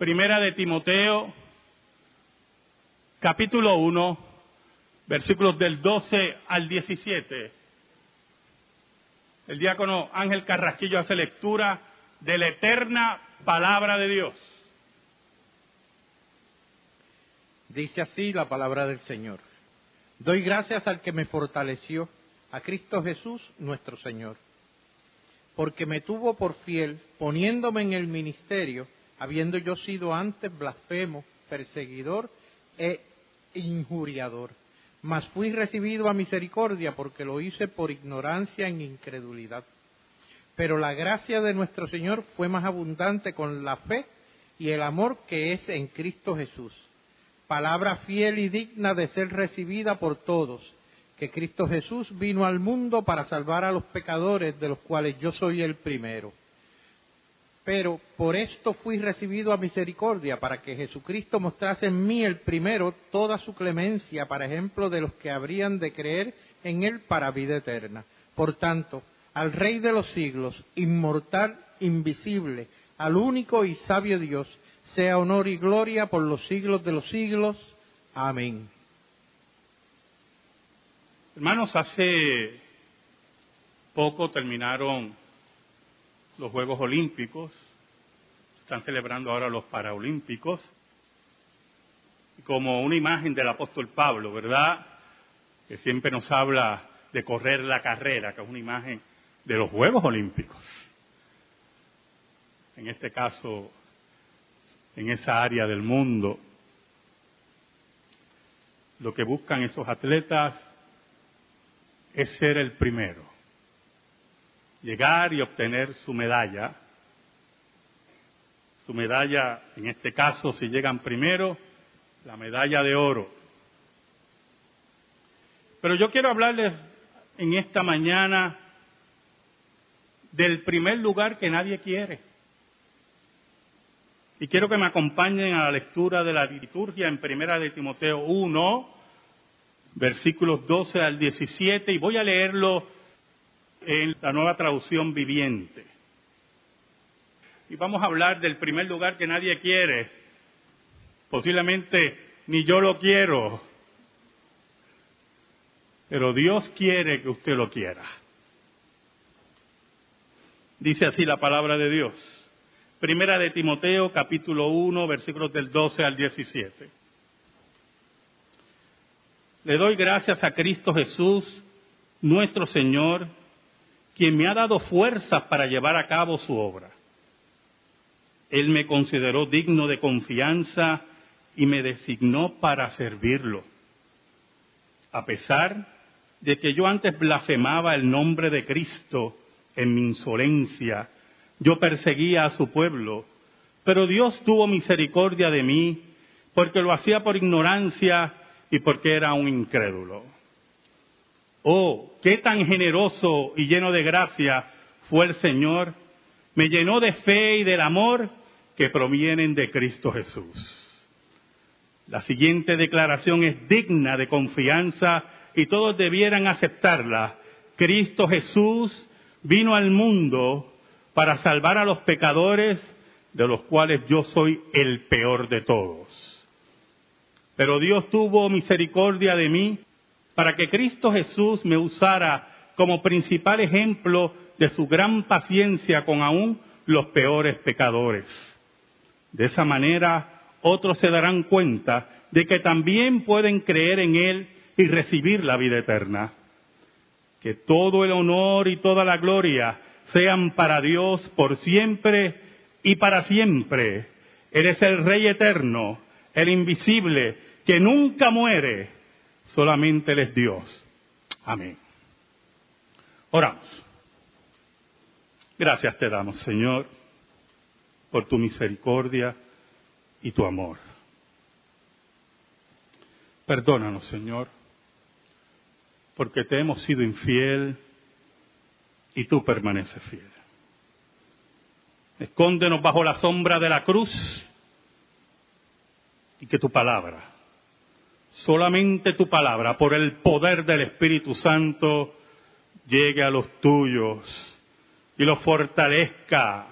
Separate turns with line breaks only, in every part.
Primera de Timoteo, capítulo 1, versículos del 12 al 17. El diácono Ángel Carrasquillo hace lectura de la eterna palabra de Dios.
Dice así la palabra del Señor. Doy gracias al que me fortaleció, a Cristo Jesús nuestro Señor, porque me tuvo por fiel, poniéndome en el ministerio, habiendo yo sido antes blasfemo, perseguidor e injuriador. Mas fui recibido a misericordia porque lo hice por ignorancia e incredulidad. Pero la gracia de nuestro Señor fue más abundante con la fe y el amor que es en Cristo Jesús. Palabra fiel y digna de ser recibida por todos, que Cristo Jesús vino al mundo para salvar a los pecadores, de los cuales yo soy el primero. Pero por esto fui recibido a misericordia, para que Jesucristo mostrase en mí el primero toda su clemencia, para ejemplo de los que habrían de creer en él para vida eterna. Por tanto, al Rey de los siglos, inmortal, invisible, al único y sabio Dios, sea honor y gloria por los siglos de los siglos. Amén.
Hermanos, hace poco terminaron los Juegos Olímpicos, están celebrando ahora los Paraolímpicos, como una imagen del apóstol Pablo, ¿verdad? Que siempre nos habla de correr la carrera, que es una imagen de los Juegos Olímpicos. En este caso, en esa área del mundo, lo que buscan esos atletas es ser el primero llegar y obtener su medalla. Su medalla, en este caso, si llegan primero, la medalla de oro. Pero yo quiero hablarles en esta mañana del primer lugar que nadie quiere. Y quiero que me acompañen a la lectura de la liturgia en Primera de Timoteo 1, versículos 12 al 17, y voy a leerlo en la nueva traducción viviente. Y vamos a hablar del primer lugar que nadie quiere. Posiblemente ni yo lo quiero. Pero Dios quiere que usted lo quiera. Dice así la palabra de Dios. Primera de Timoteo, capítulo 1, versículos del 12 al 17. Le doy gracias a Cristo Jesús, nuestro Señor, quien me ha dado fuerzas para llevar a cabo su obra. Él me consideró digno de confianza y me designó para servirlo. A pesar de que yo antes blasfemaba el nombre de Cristo en mi insolencia, yo perseguía a su pueblo, pero Dios tuvo misericordia de mí porque lo hacía por ignorancia y porque era un incrédulo. Oh, qué tan generoso y lleno de gracia fue el Señor. Me llenó de fe y del amor que provienen de Cristo Jesús. La siguiente declaración es digna de confianza y todos debieran aceptarla. Cristo Jesús vino al mundo para salvar a los pecadores, de los cuales yo soy el peor de todos. Pero Dios tuvo misericordia de mí para que Cristo Jesús me usara como principal ejemplo de su gran paciencia con aún los peores pecadores. De esa manera, otros se darán cuenta de que también pueden creer en Él y recibir la vida eterna. Que todo el honor y toda la gloria sean para Dios por siempre y para siempre. Él es el Rey eterno, el invisible, que nunca muere solamente Él es Dios. Amén. Oramos. Gracias te damos, Señor, por tu misericordia y tu amor. Perdónanos, Señor, porque te hemos sido infiel y tú permaneces fiel. Escóndenos bajo la sombra de la cruz y que tu palabra solamente tu palabra, por el poder del Espíritu Santo, llegue a los tuyos y los fortalezca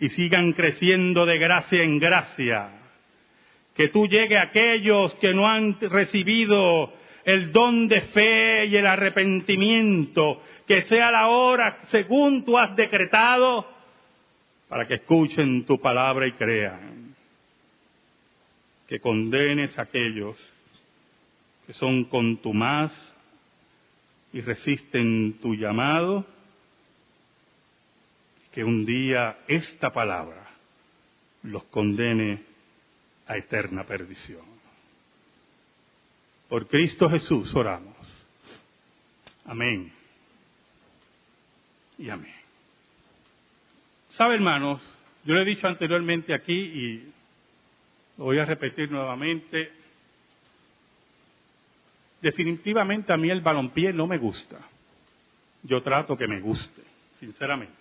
y sigan creciendo de gracia en gracia. Que tú llegue a aquellos que no han recibido el don de fe y el arrepentimiento, que sea la hora según tú has decretado, para que escuchen tu palabra y crean. Que condenes a aquellos que son contumaz y resisten tu llamado, que un día esta palabra los condene a eterna perdición. Por Cristo Jesús oramos. Amén. Y amén. ¿Sabe, hermanos? Yo le he dicho anteriormente aquí y lo voy a repetir nuevamente. Definitivamente a mí el balompié no me gusta. Yo trato que me guste, sinceramente.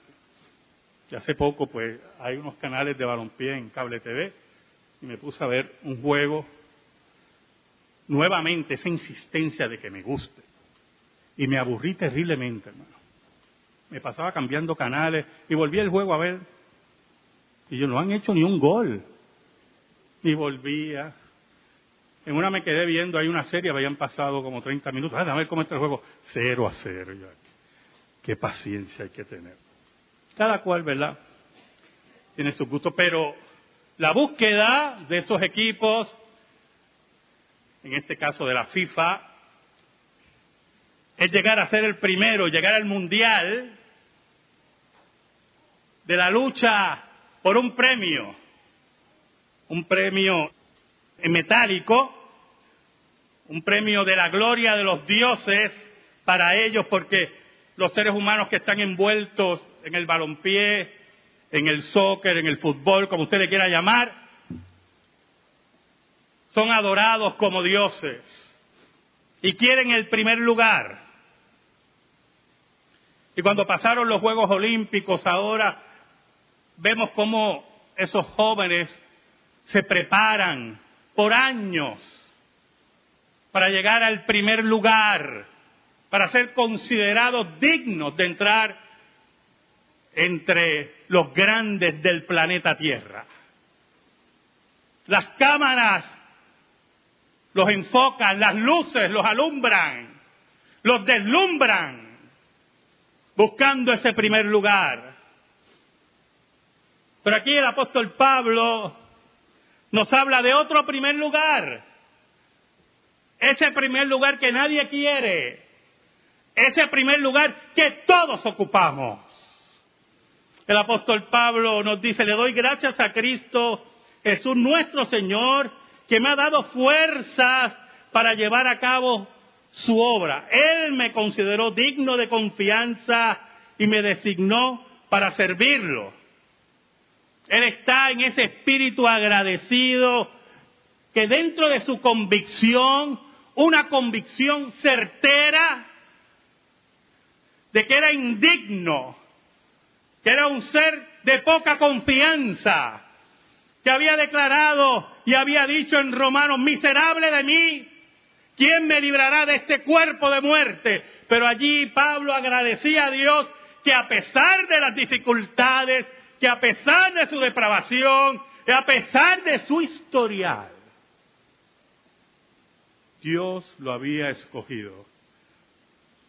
Y hace poco, pues, hay unos canales de balompié en cable TV y me puse a ver un juego nuevamente esa insistencia de que me guste. Y me aburrí terriblemente, hermano. Me pasaba cambiando canales y volví el juego a ver. Y yo no han hecho ni un gol. Y volvía. En una me quedé viendo, hay una serie, habían pasado como 30 minutos. Ah, a ver cómo está el juego. Cero a cero. qué paciencia hay que tener. Cada cual, ¿verdad? Tiene su gusto, pero la búsqueda de esos equipos, en este caso de la FIFA, es llegar a ser el primero, llegar al mundial de la lucha por un premio, un premio metálico, un premio de la gloria de los dioses para ellos, porque los seres humanos que están envueltos en el balompié, en el soccer, en el fútbol, como usted le quiera llamar, son adorados como dioses y quieren el primer lugar. Y cuando pasaron los Juegos Olímpicos, ahora vemos cómo esos jóvenes se preparan por años para llegar al primer lugar, para ser considerados dignos de entrar entre los grandes del planeta Tierra. Las cámaras los enfocan, las luces los alumbran, los deslumbran, buscando ese primer lugar. Pero aquí el apóstol Pablo nos habla de otro primer lugar. Ese primer lugar que nadie quiere. Ese primer lugar que todos ocupamos. El apóstol Pablo nos dice, le doy gracias a Cristo Jesús nuestro Señor, que me ha dado fuerzas para llevar a cabo su obra. Él me consideró digno de confianza y me designó para servirlo. Él está en ese espíritu agradecido que dentro de su convicción, una convicción certera de que era indigno que era un ser de poca confianza, que había declarado y había dicho en Romanos, miserable de mí, ¿quién me librará de este cuerpo de muerte? Pero allí Pablo agradecía a Dios que a pesar de las dificultades, a pesar de su depravación, que a pesar de su historial, Dios lo había escogido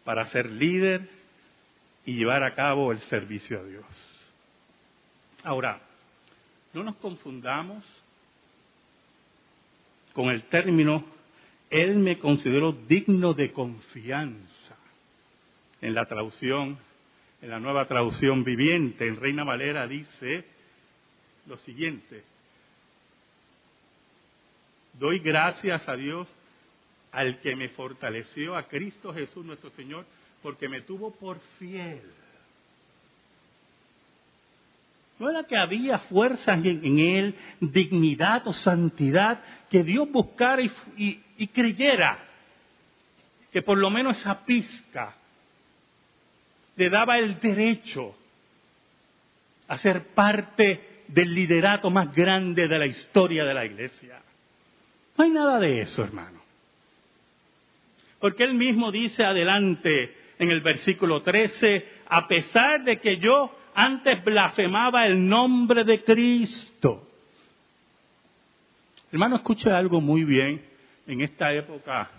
para ser líder y llevar a cabo el servicio a Dios. Ahora, no nos confundamos con el término, Él me consideró digno de confianza. En la traducción, en la nueva traducción viviente, en Reina Valera dice lo siguiente, doy gracias a Dios al que me fortaleció, a Cristo Jesús nuestro Señor, porque me tuvo por fiel. No era que había fuerza en, él, dignidad o santidad, que Dios buscara y, y creyera que por lo menos esa pizca le daba el derecho a ser parte del liderato más grande de la historia de la iglesia. No hay nada de eso, hermano. Porque él mismo dice adelante, en el versículo 13, a pesar de que yo antes blasfemaba el nombre de Cristo. Hermano, escuche algo muy bien en esta época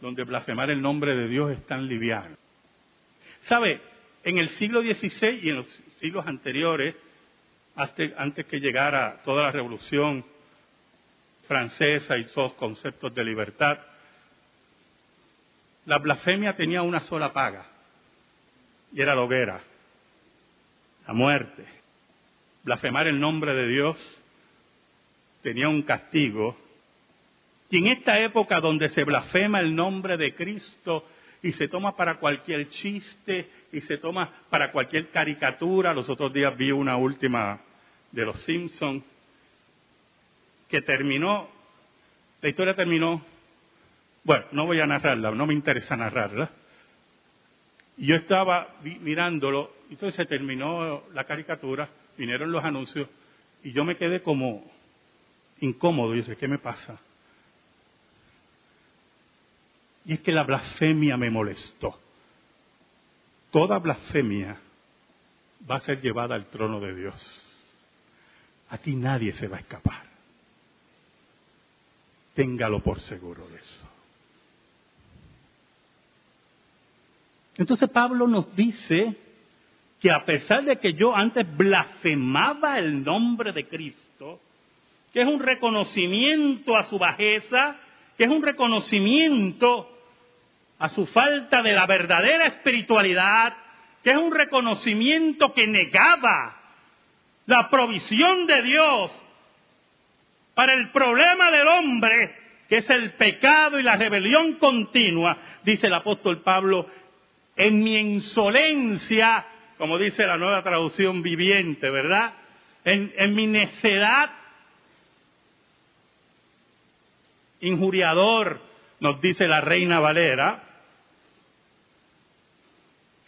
donde blasfemar el nombre de Dios es tan liviano. ¿Sabe? En el siglo XVI y en los siglos anteriores, antes que llegara toda la revolución francesa y todos conceptos de libertad, la blasfemia tenía una sola paga, y era la hoguera, la muerte. Blasfemar el nombre de Dios tenía un castigo. Y en esta época donde se blasfema el nombre de Cristo y se toma para cualquier chiste y se toma para cualquier caricatura, los otros días vi una última de los Simpsons que terminó, la historia terminó bueno, no voy a narrarla, no me interesa narrarla. yo estaba mirándolo, entonces se terminó la caricatura, vinieron los anuncios, y yo me quedé como incómodo. Y dije, ¿qué me pasa? Y es que la blasfemia me molestó. Toda blasfemia va a ser llevada al trono de Dios. Aquí nadie se va a escapar. Téngalo por seguro de eso. Entonces Pablo nos dice que a pesar de que yo antes blasfemaba el nombre de Cristo, que es un reconocimiento a su bajeza, que es un reconocimiento a su falta de la verdadera espiritualidad, que es un reconocimiento que negaba la provisión de Dios para el problema del hombre, que es el pecado y la rebelión continua, dice el apóstol Pablo, en mi insolencia, como dice la nueva traducción viviente, ¿verdad? En, mi necedad, injuriador, nos dice la reina Valera,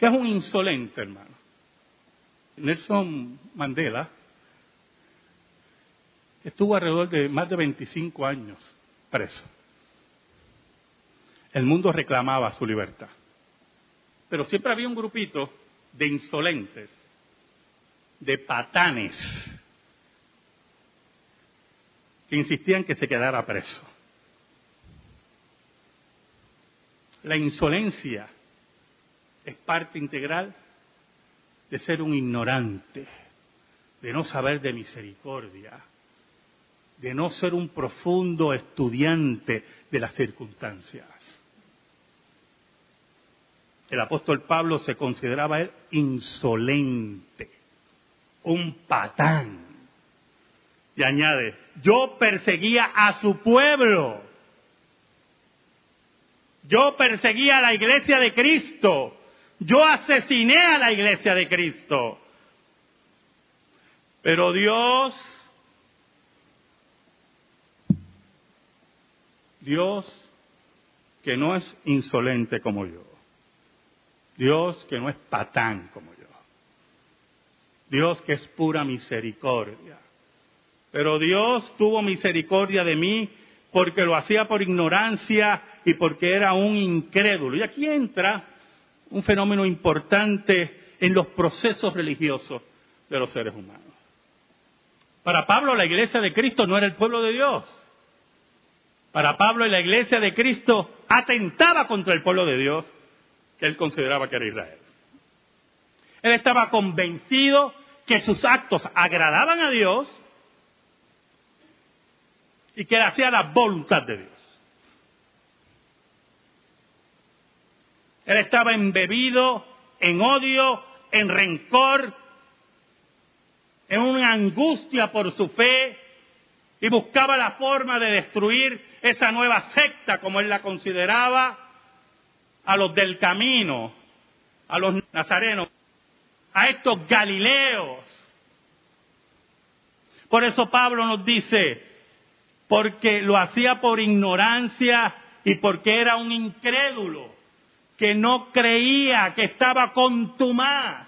que es un insolente, hermano. Nelson Mandela estuvo alrededor de más de 25 años preso. El mundo reclamaba su libertad. Pero siempre había un grupito de insolentes, de patanes, que insistían que se quedara preso. La insolencia es parte integral de ser un ignorante, de no saber de misericordia, de no ser un profundo estudiante de las circunstancias. El apóstol Pablo se consideraba insolente, un patán. Y añade, yo perseguía a su pueblo, yo perseguía a la iglesia de Cristo, yo asesiné a la iglesia de Cristo. Pero Dios, Dios que no es insolente como yo, Dios que no es patán como yo. Dios que es pura misericordia. Pero Dios tuvo misericordia de mí porque lo hacía por ignorancia y porque era un incrédulo. Y aquí entra un fenómeno importante en los procesos religiosos de los seres humanos. Para Pablo la iglesia de Cristo no era el pueblo de Dios. Para Pablo la iglesia de Cristo atentaba contra el pueblo de Dios que él consideraba que era Israel. Él estaba convencido que sus actos agradaban a Dios y que hacía la voluntad de Dios. Él estaba embebido en odio, en rencor, en una angustia por su fe y buscaba la forma de destruir esa nueva secta como él la consideraba a los del camino, a los nazarenos, a estos galileos. Por eso Pablo nos dice, porque lo hacía por ignorancia y porque era un incrédulo, que no creía, que estaba contumaz,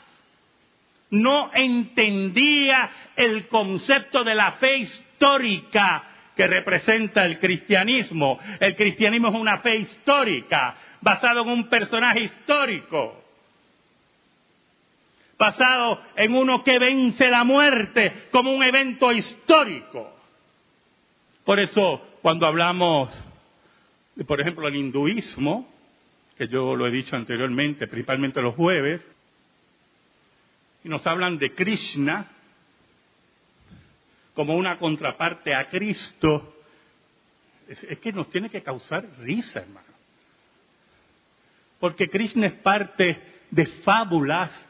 no entendía el concepto de la fe histórica que representa el cristianismo. El cristianismo es una fe histórica, basado en un personaje histórico. basado en uno que vence la muerte como un evento histórico. Por eso, cuando hablamos, de, por ejemplo, el hinduismo, que yo lo he dicho anteriormente, principalmente los jueves, y nos hablan de Krishna como una contraparte a Cristo, es, que nos tiene que causar risa, hermano. Porque Krishna es parte de fábulas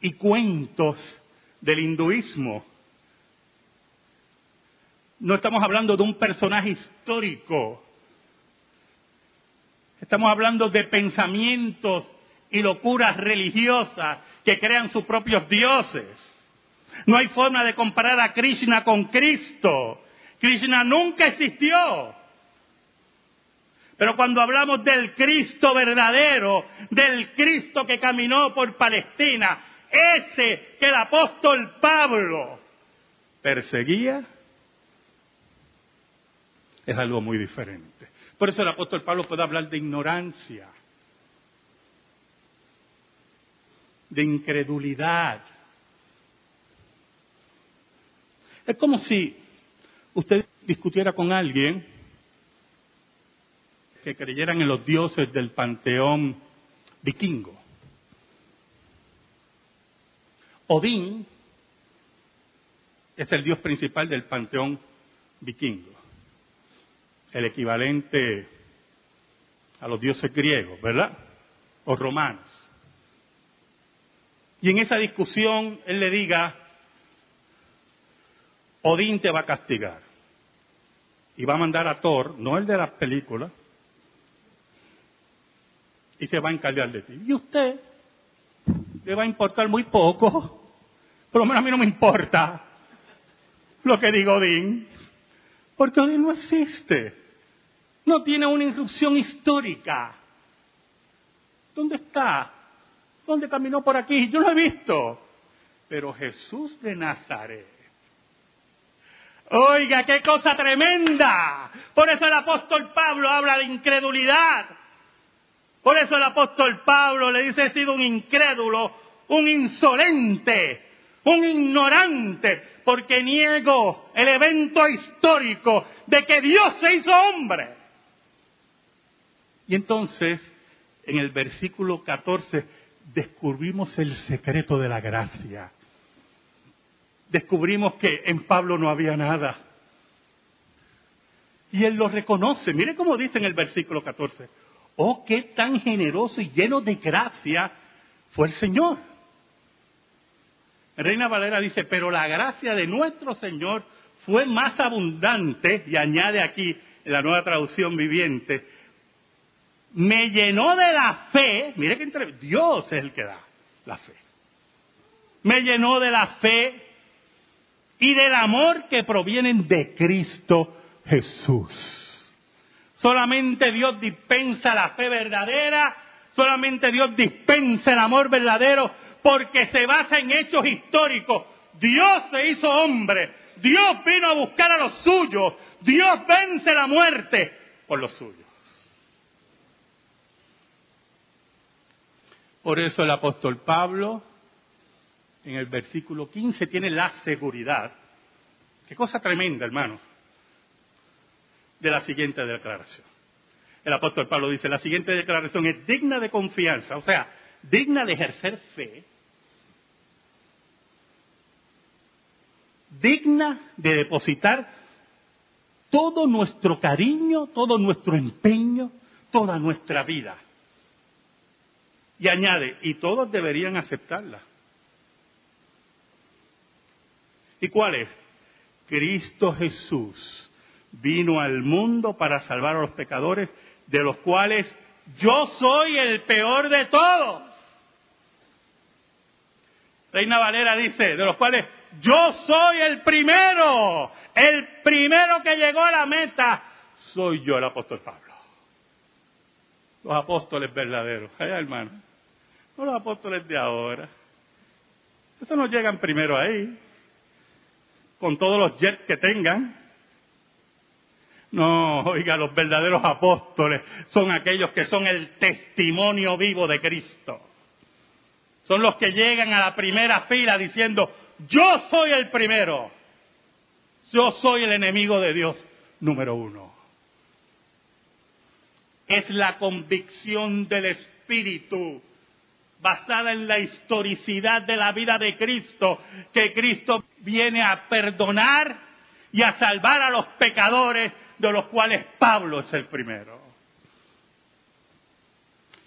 y cuentos del hinduismo. No estamos hablando de un personaje histórico. Estamos hablando de pensamientos y locuras religiosas que crean sus propios dioses. No hay forma de comparar a Krishna con Cristo. Krishna nunca existió. Pero cuando hablamos del Cristo verdadero, del Cristo que caminó por Palestina, ese que el apóstol Pablo perseguía, es algo muy diferente. Por eso el apóstol Pablo puede hablar de ignorancia, de incredulidad. Es como si usted discutiera con alguien que creyeran en los dioses del panteón vikingo. Odín es el dios principal del panteón vikingo, el equivalente a los dioses griegos, ¿verdad? O romanos. Y en esa discusión él le diga, Odín te va a castigar. Y va a mandar a Thor, no el de las películas, y se va a encargar de ti. Y usted le va a importar muy poco, por lo menos a mí no me importa lo que diga Odín, porque Odín no existe, no tiene una irrupción histórica. ¿Dónde está? ¿Dónde caminó por aquí? Yo lo he visto. Pero Jesús de Nazaret. Oiga, qué cosa tremenda. Por eso el apóstol Pablo habla de incredulidad. Por eso el apóstol Pablo le dice, he sido un incrédulo, un insolente, un ignorante, porque niego el evento histórico de que Dios se hizo hombre. Y entonces, en el versículo 14, descubrimos el secreto de la gracia. Descubrimos que en Pablo no había nada. Y él lo reconoce. Mire cómo dice en el versículo 14 Oh, qué tan generoso y lleno de gracia fue el Señor. Reina Valera dice, pero la gracia de nuestro Señor fue más abundante, y añade aquí en la nueva traducción viviente, me llenó de la fe, mire que. Dios es el que da la fe. Me llenó de la fe y del amor que provienen de Cristo Jesús. Solamente Dios dispensa la fe verdadera, solamente Dios dispensa el amor verdadero, porque se basa en hechos históricos. Dios se hizo hombre, Dios vino a buscar a los suyos, Dios vence la muerte por los suyos. Por eso el apóstol Pablo, en el versículo 15, tiene la seguridad. Qué cosa tremenda, hermano de la siguiente declaración. El apóstol Pablo dice, la siguiente declaración es digna de confianza, o sea, digna de ejercer fe, digna de depositar todo nuestro cariño, todo nuestro empeño, toda nuestra vida. Y añade, y todos deberían aceptarla. ¿Y cuál es? Cristo Jesús vino al mundo para salvar a los pecadores, de los cuales yo soy el peor de todos. Reina Valera dice, de los cuales yo soy el primero, el primero que llegó a la meta, soy yo el apóstol Pablo. Los apóstoles verdaderos, ¿eh, hermano? No los apóstoles de ahora. Estos no llegan primero ahí, con todos los jets que tengan. No, oiga, los verdaderos apóstoles son aquellos que son el testimonio vivo de Cristo. Son los que llegan a la primera fila diciendo, yo soy el primero. Yo soy el enemigo de Dios número uno. Es la convicción del Espíritu basada en la historicidad de la vida de Cristo, que Cristo viene a perdonar y a salvar a los pecadores, de los cuales Pablo es el primero.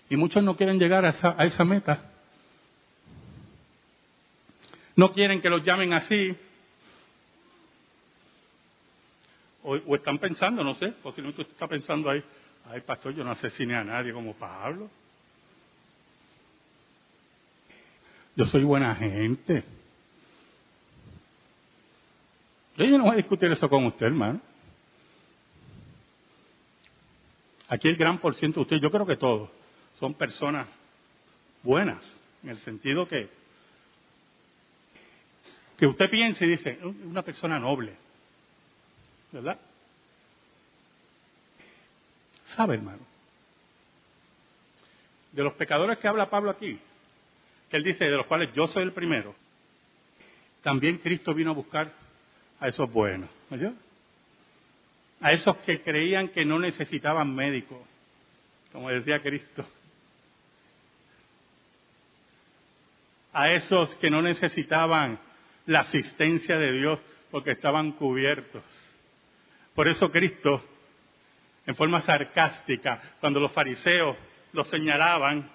Y muchos no quieren llegar a esa, meta. No quieren que los llamen así. O, están pensando, no sé, posiblemente usted está pensando ahí, ay pastor, yo no asesiné a nadie como Pablo. Yo soy buena gente. Yo no voy a discutir eso con usted, hermano. Aquí el gran por ciento de ustedes, yo creo que todos, son personas buenas, en el sentido que, que usted piense y dice, una persona noble, ¿verdad? ¿Sabe, hermano? De los pecadores que habla Pablo aquí, que él dice, de los cuales yo soy el primero, también Cristo vino a buscar a esos buenos, ¿no? A esos que creían que no necesitaban médico, como decía Cristo. A esos que no necesitaban la asistencia de Dios porque estaban cubiertos. Por eso Cristo, en forma sarcástica, cuando los fariseos lo señalaban,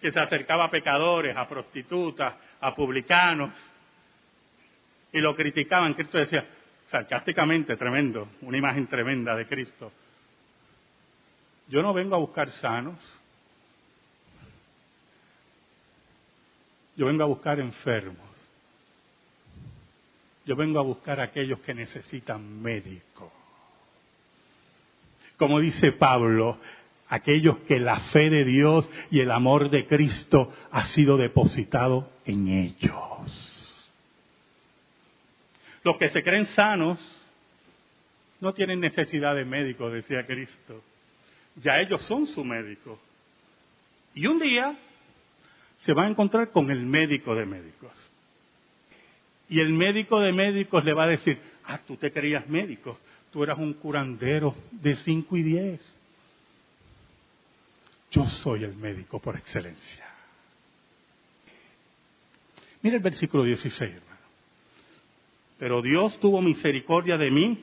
que se acercaba a pecadores, a prostitutas, a publicanos, y lo criticaban. Cristo decía, sarcásticamente, tremendo, una imagen tremenda de Cristo. Yo no vengo a buscar sanos, yo vengo a buscar enfermos, yo vengo a buscar a aquellos que necesitan médico. Como dice Pablo, aquellos que la fe de Dios y el amor de Cristo ha sido depositado en ellos. Los que se creen sanos no tienen necesidad de médico, decía Cristo. Ya ellos son su médico. Y un día se va a encontrar con el médico de médicos. Y el médico de médicos le va a decir, ah, tú te creías médico, tú eras un curandero de cinco y diez yo soy el médico por excelencia. Mira el versículo 16, hermano. Pero Dios tuvo misericordia de mí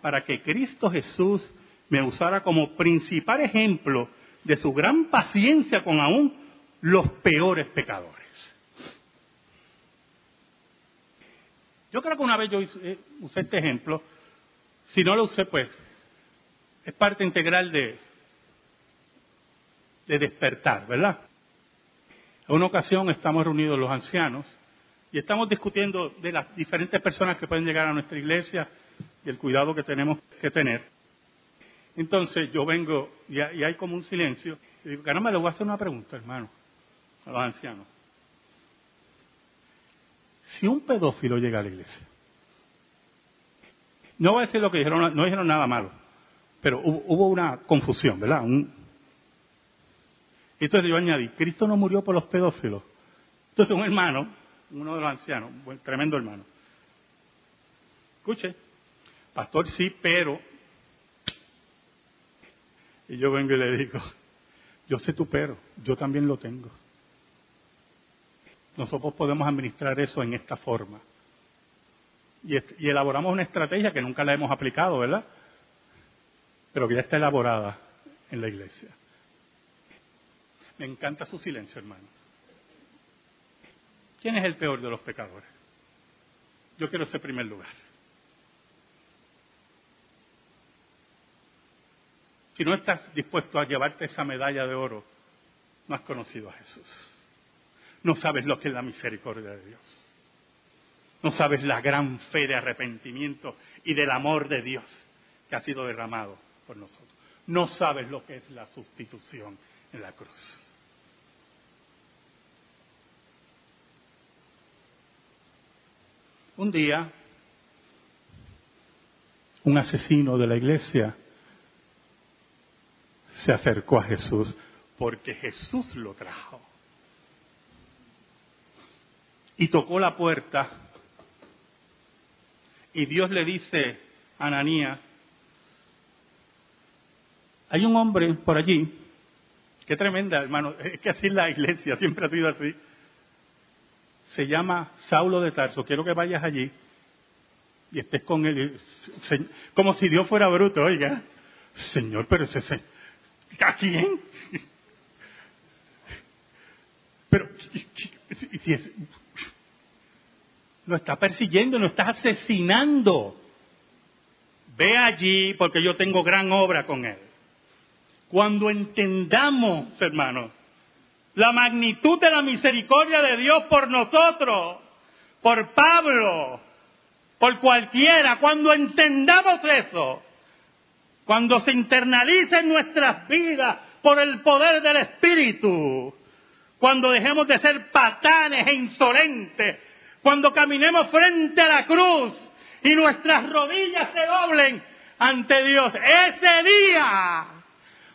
para que Cristo Jesús me usara como principal ejemplo de su gran paciencia con aún los peores pecadores. Yo creo que una vez yo eh, usé este ejemplo, si no lo usé, pues es parte integral de, de despertar, ¿verdad? En una ocasión estamos reunidos los ancianos y estamos discutiendo de las diferentes personas que pueden llegar a nuestra iglesia y el cuidado que tenemos que tener. Entonces yo vengo y hay como un silencio y digo, caramba, le voy a hacer una pregunta, hermano, a los ancianos. Si un pedófilo llega a la iglesia, no voy a decir lo que dijeron, no dijeron nada malo, pero hubo, una confusión, ¿verdad? Un, entonces yo añadí, Cristo no murió por los pedófilos. Entonces un hermano, uno de los ancianos, un tremendo hermano, escuche, pastor sí, pero... Y yo vengo y le digo, yo sé tu pero, yo también lo tengo. Nosotros podemos administrar eso en esta forma. Y, elaboramos una estrategia que nunca la hemos aplicado, ¿verdad? Pero que ya está elaborada en la iglesia. Me encanta su silencio, hermanos. ¿Quién es el peor de los pecadores? Yo quiero ese primer lugar. Si no estás dispuesto a llevarte esa medalla de oro, no has conocido a Jesús. No sabes lo que es la misericordia de Dios. No sabes la gran fe de arrepentimiento y del amor de Dios que ha sido derramado por nosotros. No sabes lo que es la sustitución en la cruz. Un día, un asesino de la iglesia se acercó a Jesús porque Jesús lo trajo. Y tocó la puerta. Y Dios le dice a Ananías, hay un hombre por allí, qué tremenda hermano, es que así es la iglesia, siempre ha sido así. Se llama Saulo de Tarso, quiero que vayas allí y estés con él, como si Dios fuera bruto, oiga. Señor, pero ese, ¿a quién? Pero, si es, lo está persiguiendo, lo está asesinando. Ve allí porque yo tengo gran obra con él. Cuando entendamos, hermanos, la magnitud de la misericordia de Dios por nosotros, por Pablo, por cualquiera, cuando entendamos eso, cuando se internalice en nuestras vidas por el poder del Espíritu, cuando dejemos de ser patanes e insolentes, cuando caminemos frente a la cruz y nuestras rodillas se doblen ante Dios, ese día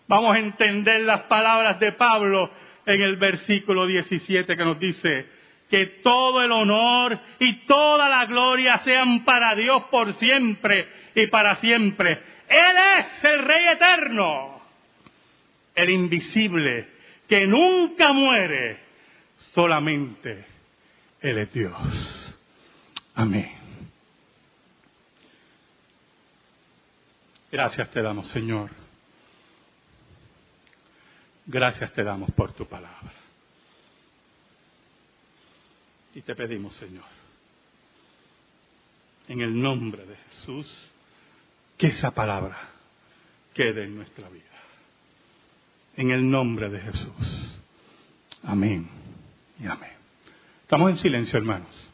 vamos a entender las palabras de Pablo en el versículo 17 que nos dice que todo el honor y toda la gloria sean para Dios por siempre y para siempre. Él es el Rey eterno, el invisible, que nunca muere, solamente Él es Dios. Amén. Gracias te damos, Señor. Gracias te damos por tu palabra. Y te pedimos, Señor, en el nombre de Jesús, que esa palabra quede en nuestra vida. En el nombre de Jesús. Amén y amén. Estamos en silencio, hermanos.